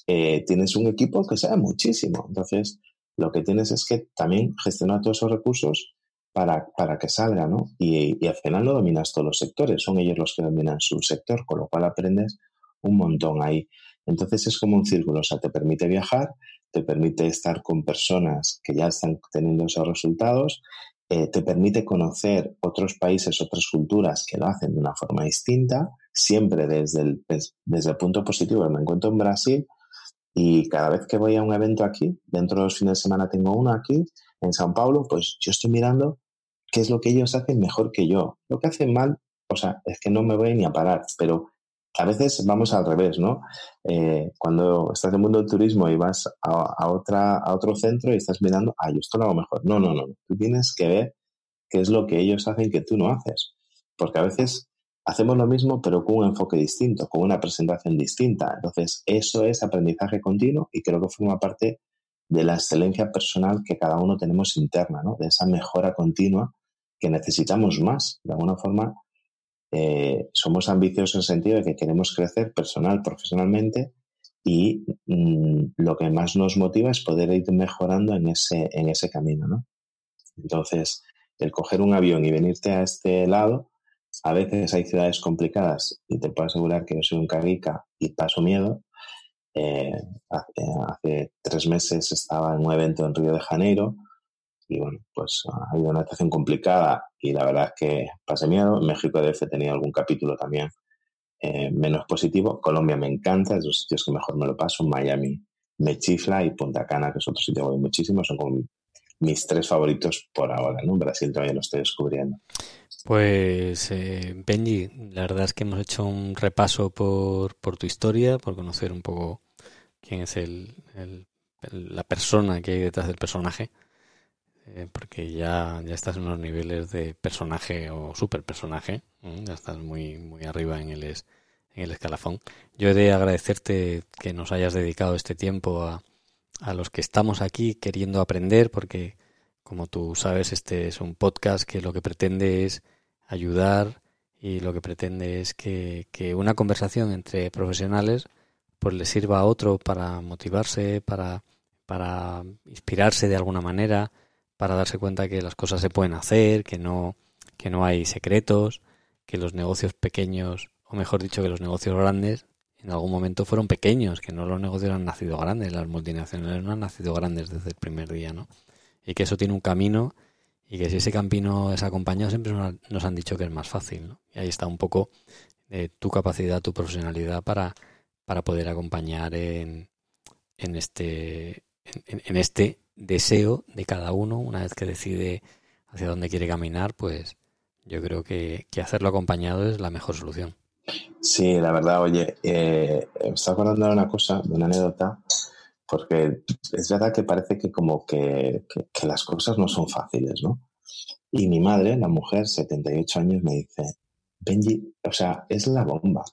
eh, tienes un equipo que sabe muchísimo. Entonces, lo que tienes es que también gestionar todos esos recursos para, para que salga, ¿no? Y, al final no dominas todos los sectores, son ellos los que dominan su sector, con lo cual aprendes un montón ahí. Entonces es como un círculo, o sea, te permite viajar, te permite estar con personas que ya están teniendo esos resultados, eh, te permite conocer otros países, otras culturas que lo hacen de una forma distinta, siempre desde el, desde el punto positivo. Me encuentro en Brasil y cada vez que voy a un evento aquí, dentro de los fines de semana tengo uno aquí, en Sao Paulo, pues yo estoy mirando qué es lo que ellos hacen mejor que yo. Lo que hacen mal, o sea, es que no me voy ni a parar, pero a veces vamos al revés, ¿no? Eh, cuando estás en el mundo del turismo y vas a, otra, a otro centro y estás mirando, ah, yo esto lo hago mejor. No, no, no. Tú tienes que ver qué es lo que ellos hacen que tú no haces. Porque a veces hacemos lo mismo, pero con un enfoque distinto, con una presentación distinta. Entonces, eso es aprendizaje continuo y creo que forma parte de la excelencia personal que cada uno tenemos interna, ¿no? De esa mejora continua que necesitamos más. De alguna forma, eh, somos ambiciosos en el sentido de que queremos crecer personal, profesionalmente y mmm, lo que más nos motiva es poder ir mejorando en ese, en ese camino, ¿no? Entonces, el coger un avión y venirte a este lado, a veces hay ciudades complicadas y te puedo asegurar que yo soy un carrica y paso miedo. Eh, hace, hace, tres meses estaba en un evento en Río de Janeiro y bueno, pues ha habido una situación complicada y la verdad es que pasé miedo. México DF tenía algún capítulo también eh, menos positivo. Colombia me encanta, es los sitios que mejor me lo paso. Miami me chifla y Punta Cana, que es otro sitio que voy muchísimo, son como mis tres favoritos por ahora, ¿no? Brasil todavía lo estoy descubriendo. Pues eh, Benji, la verdad es que hemos hecho un repaso por, por tu historia, por conocer un poco quién es el, el, la persona que hay detrás del personaje eh, porque ya, ya estás en unos niveles de personaje o super personaje, ¿eh? ya estás muy, muy arriba en el, es, en el escalafón. Yo he de agradecerte que nos hayas dedicado este tiempo a, a los que estamos aquí queriendo aprender, porque como tú sabes, este es un podcast que lo que pretende es ayudar y lo que pretende es que, que una conversación entre profesionales pues le sirva a otro para motivarse, para, para inspirarse de alguna manera, para darse cuenta que las cosas se pueden hacer, que no, que no hay secretos, que los negocios pequeños, o mejor dicho, que los negocios grandes en algún momento fueron pequeños, que no los negocios han nacido grandes, las multinacionales no han nacido grandes desde el primer día, ¿no? Y que eso tiene un camino y que si ese camino es acompañado siempre nos han dicho que es más fácil, ¿no? Y ahí está un poco eh, tu capacidad, tu profesionalidad para, para poder acompañar en, en este en, en este deseo de cada uno, una vez que decide hacia dónde quiere caminar, pues yo creo que, hacerlo acompañado es la mejor solución. Sí, la verdad, oye, eh, me está acordando de una cosa, de una anécdota, porque es verdad que parece que como que, que, que, las cosas no son fáciles, ¿no? Y mi madre, la mujer, 78 años, me dice, Benji, o sea, es la bomba.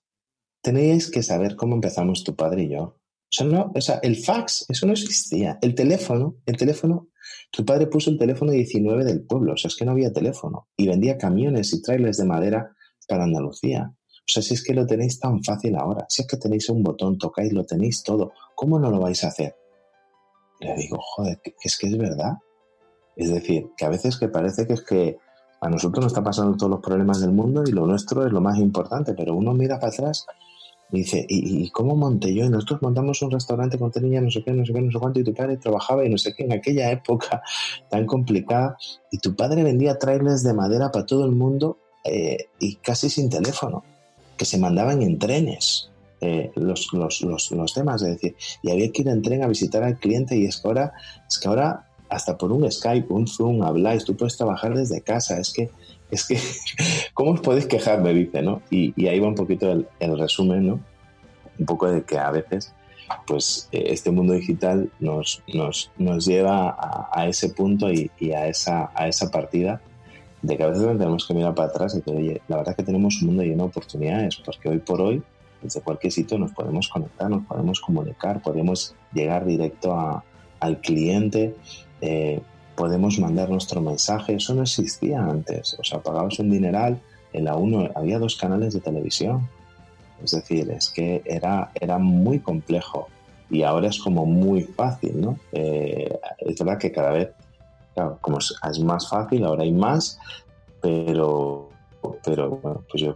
Tenéis que saber cómo empezamos tu padre y yo. No, o sea, el fax, eso no existía. El teléfono, el teléfono, tu padre puso el teléfono 19 del pueblo, o sea, es que no había teléfono. Y vendía camiones y trailers de madera para Andalucía. O sea, si es que lo tenéis tan fácil ahora, si es que tenéis un botón, tocáis, lo tenéis todo, ¿cómo no lo vais a hacer? Le digo, joder, es que es verdad. Es decir, que a veces que parece que es que a nosotros nos está pasando todos los problemas del mundo y lo nuestro es lo más importante, pero uno mira para atrás dice, ¿y, cómo monté yo? Y nosotros montamos un restaurante con niñas, no sé qué, no sé qué, no sé cuánto, y tu padre trabajaba y no sé qué, en aquella época tan complicada, y tu padre vendía trailers de madera para todo el mundo eh, y casi sin teléfono, que se mandaban en trenes. Eh, los, los, los, los, temas, es decir, y había que ir en tren a visitar al cliente y es que ahora, es que ahora hasta por un Skype, un Zoom, habláis, tú puedes trabajar desde casa, es que, es que, ¿cómo os podéis quejar? Me dice, ¿no? Y, ahí va un poquito el, resumen, ¿no? Un poco de que a veces, pues, eh, este mundo digital nos, nos, nos lleva a, ese punto y, a, esa, a esa partida de que a veces tenemos que mirar para atrás y decir, oye, la verdad es que tenemos un mundo lleno de oportunidades, porque hoy por hoy, desde cualquier sitio nos podemos conectar, nos podemos comunicar, podemos llegar directo a, al cliente, eh, podemos mandar nuestro mensaje. Eso no existía antes. O sea, pagabas un dineral, en la 1 había dos canales de televisión. Es decir, es que era, era muy complejo y ahora es como muy fácil, ¿no? Eh, es verdad que cada vez, claro, como es, más fácil, ahora hay más, pero, pero bueno, pues yo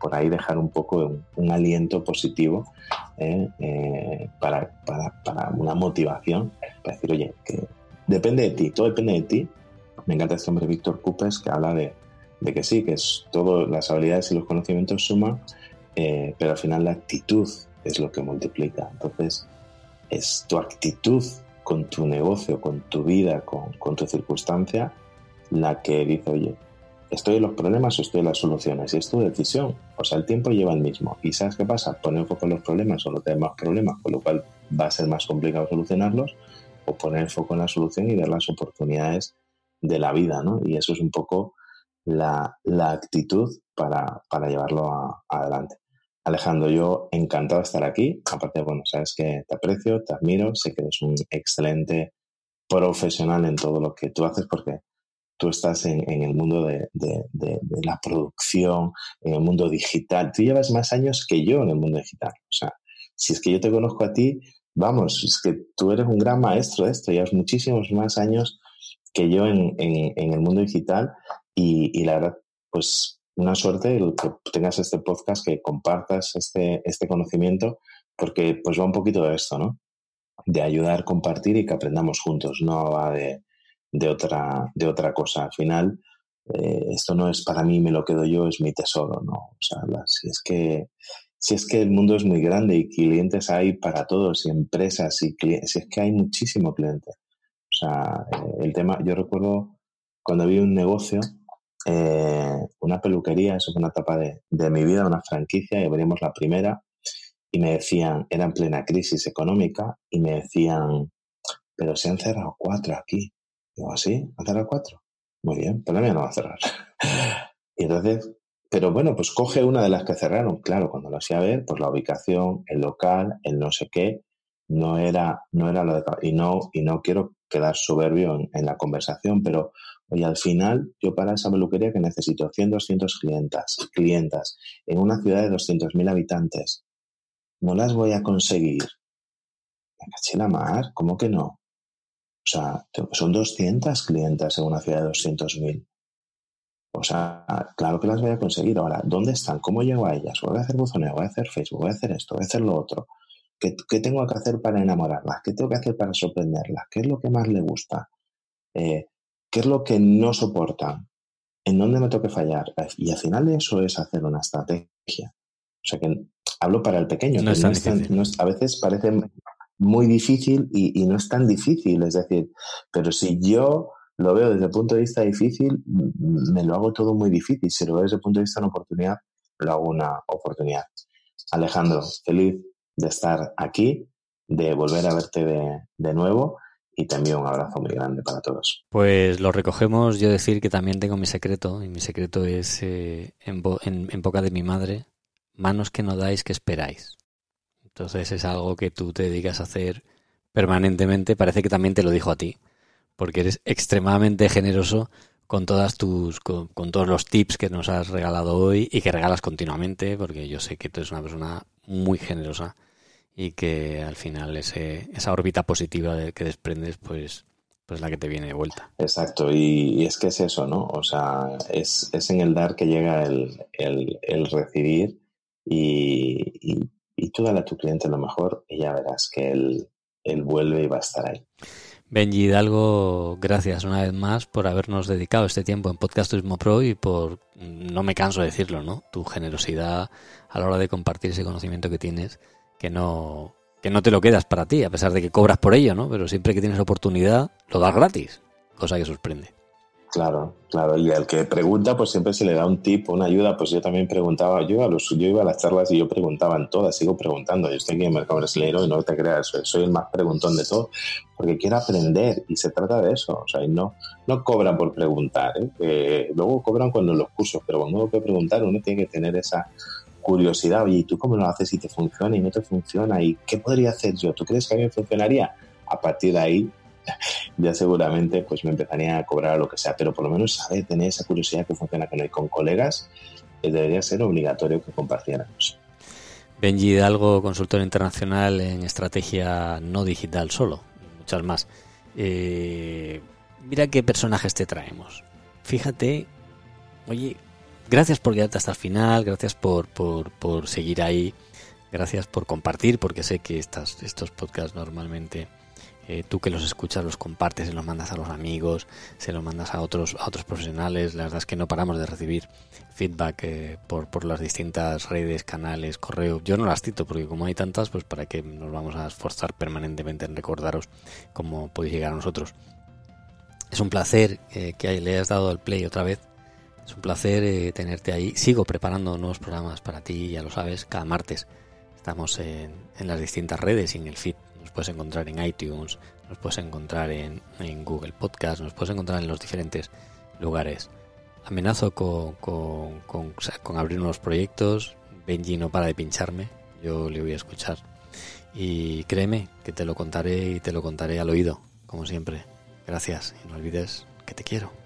por ahí dejar un poco un, aliento positivo ¿eh? para, para, para, una motivación, para decir, oye, que Depende de ti, todo depende de ti. Me encanta este hombre Víctor Cupes que habla de, que sí, que es todo, las habilidades y los conocimientos suman, eh, pero al final la actitud es lo que multiplica. Entonces, es tu actitud con tu negocio, con tu vida, con, con tu circunstancia, la que dice, oye, ¿estoy en los problemas o estoy en las soluciones? Y es tu decisión. O sea, el tiempo lleva el mismo. ¿Y sabes qué pasa? Poner foco en los problemas o no tener más problemas, con lo cual va a ser más complicado solucionarlos o poner foco en la solución y ver las oportunidades de la vida, ¿no? Y eso es un poco la, actitud para, llevarlo adelante. Alejandro, yo encantado de estar aquí. Aparte, bueno, sabes que te aprecio, te admiro, sé que eres un excelente profesional en todo lo que tú haces porque tú estás en, el mundo de, la producción, en el mundo digital. Tú llevas más años que yo en el mundo digital. O sea, si es que yo te conozco a ti, vamos, es que tú eres un gran maestro de esto, llevas muchísimos más años que yo en, el mundo digital y, la verdad, pues una suerte que tengas este podcast, que compartas este, este conocimiento, porque pues va un poquito de esto, ¿no? De ayudar, compartir y que aprendamos juntos, no va de, otra, de otra cosa. Al final, eh, esto no es para mí, me lo quedo yo, es mi tesoro, ¿no? O sea, si es que si es que el mundo es muy grande y clientes hay para todos y empresas y si es que hay muchísimo cliente. O sea, eh, el tema, yo recuerdo cuando vi un negocio, eh, una peluquería, eso fue una etapa de, mi vida, una franquicia, y abrimos la primera, y me decían, era en plena crisis económica, y me decían, pero se han cerrado cuatro aquí. Digo, ¿así? ¿Han cerrado cuatro? Muy bien, pero la no va a cerrar. y entonces pero bueno, pues coge una de las que cerraron. Claro, cuando lo hacía ver, pues la ubicación, el local, el no sé qué, no era, no era lo de... Y no, y no quiero quedar soberbio en, la conversación, pero oye, al final yo para esa peluquería que necesito 100, 200 clientas, en una ciudad de 200.000 habitantes, no las voy a conseguir. Me caché la mar, ¿cómo que no? O sea, son 200 clientas en una ciudad de 200.000. O sea, claro que las voy a conseguir. Ahora, ¿dónde están? ¿Cómo llego a ellas? Voy a hacer buzoneo, voy a hacer Facebook, voy a hacer esto, voy a hacer lo otro. ¿Qué, tengo que hacer para enamorarlas? ¿Qué tengo que hacer para sorprenderlas? ¿Qué es lo que más le gusta? Eh, ¿Qué es lo que no soportan? ¿En dónde me tengo que fallar? Y al final eso es hacer una estrategia. O sea que hablo para el pequeño. No a veces parece muy difícil y, y no es tan difícil. Es decir, pero si yo lo veo desde el punto de vista difícil, me lo hago todo muy difícil. Si lo veo desde el punto de vista de una oportunidad, lo hago una oportunidad. Alejandro, feliz de estar aquí, de volver a verte de, nuevo y envío un abrazo muy grande para todos. Pues lo recogemos, yo decir que también tengo mi secreto, y mi secreto es eh, en, en, boca de mi madre, manos que no dais, que esperáis. Entonces es algo que tú te dedicas a hacer permanentemente. Parece que también te lo dijo a ti, porque eres extremadamente generoso con todas tus con, todos los tips que nos has regalado hoy y que regalas continuamente, porque yo sé que tú eres una persona muy generosa y que al final ese, esa órbita positiva que desprendes, pues pues la que te viene de vuelta. Exacto, y, es que es eso, ¿no? O sea, es, es en el dar que llega el, el, recibir y, y, tú dale a tu cliente lo mejor y ya verás que él, él vuelve y va a estar ahí. Benji Hidalgo, gracias una vez más por habernos dedicado este tiempo en Podcast Turismo Pro y por, no me canso de decirlo, ¿no? Tu generosidad a la hora de compartir ese conocimiento que tienes, que no, que no te lo quedas para ti, a pesar de que cobras por ello, ¿no? Pero siempre que tienes oportunidad, lo das gratis, cosa que sorprende. Claro, claro. Y al que pregunta, pues siempre se le da un tip, una ayuda. Pues yo también preguntaba, yo a los, yo iba a las charlas y yo preguntaba en todas, sigo preguntando. Yo estoy aquí en el mercado brasileño y no te creas, soy, el más preguntón de todo, porque quiero aprender y se trata de eso. O sea, y no, no cobran por preguntar, ¿eh? luego cobran cuando los cursos, pero cuando uno puede preguntar, uno tiene que tener esa curiosidad, oye, ¿y tú cómo lo haces y te funciona y no te funciona? ¿Y qué podría hacer yo? ¿Tú crees que a mí funcionaría? A partir de ahí ya seguramente pues me empezaría a cobrar lo que sea, pero por lo menos saber tener esa curiosidad que funciona con, con colegas, eh, debería ser obligatorio que compartiéramos. Benji Hidalgo, consultor internacional en estrategia no digital solo, muchas más. Eh, mira qué personajes te traemos. Fíjate, oye, gracias por quedarte hasta el final, gracias por, por, por seguir ahí, gracias por compartir, porque sé que estas, estos podcasts normalmente eh, tú que los escuchas los compartes, se los mandas a los amigos, se los mandas a otros, a otros profesionales. La verdad es que no paramos de recibir feedback eh, por, por las distintas redes, canales, correo. Yo no las cito porque como hay tantas, pues para qué nos vamos a esforzar permanentemente en recordaros cómo podéis llegar a nosotros. Es un placer eh, que le hayas dado el play otra vez es un placer tenerte ahí. Sigo preparando nuevos programas para ti, ya lo sabes, cada martes. Estamos en, las distintas redes y en el feed. Nos puedes encontrar en iTunes, nos puedes encontrar en, Google Podcast, nos puedes encontrar en los diferentes lugares. Amenazo con, con, con abrir nuevos proyectos. Benji no para de pincharme, yo le voy a escuchar. Y créeme que te lo contaré y te lo contaré al oído, como siempre. Gracias y no olvides que te quiero.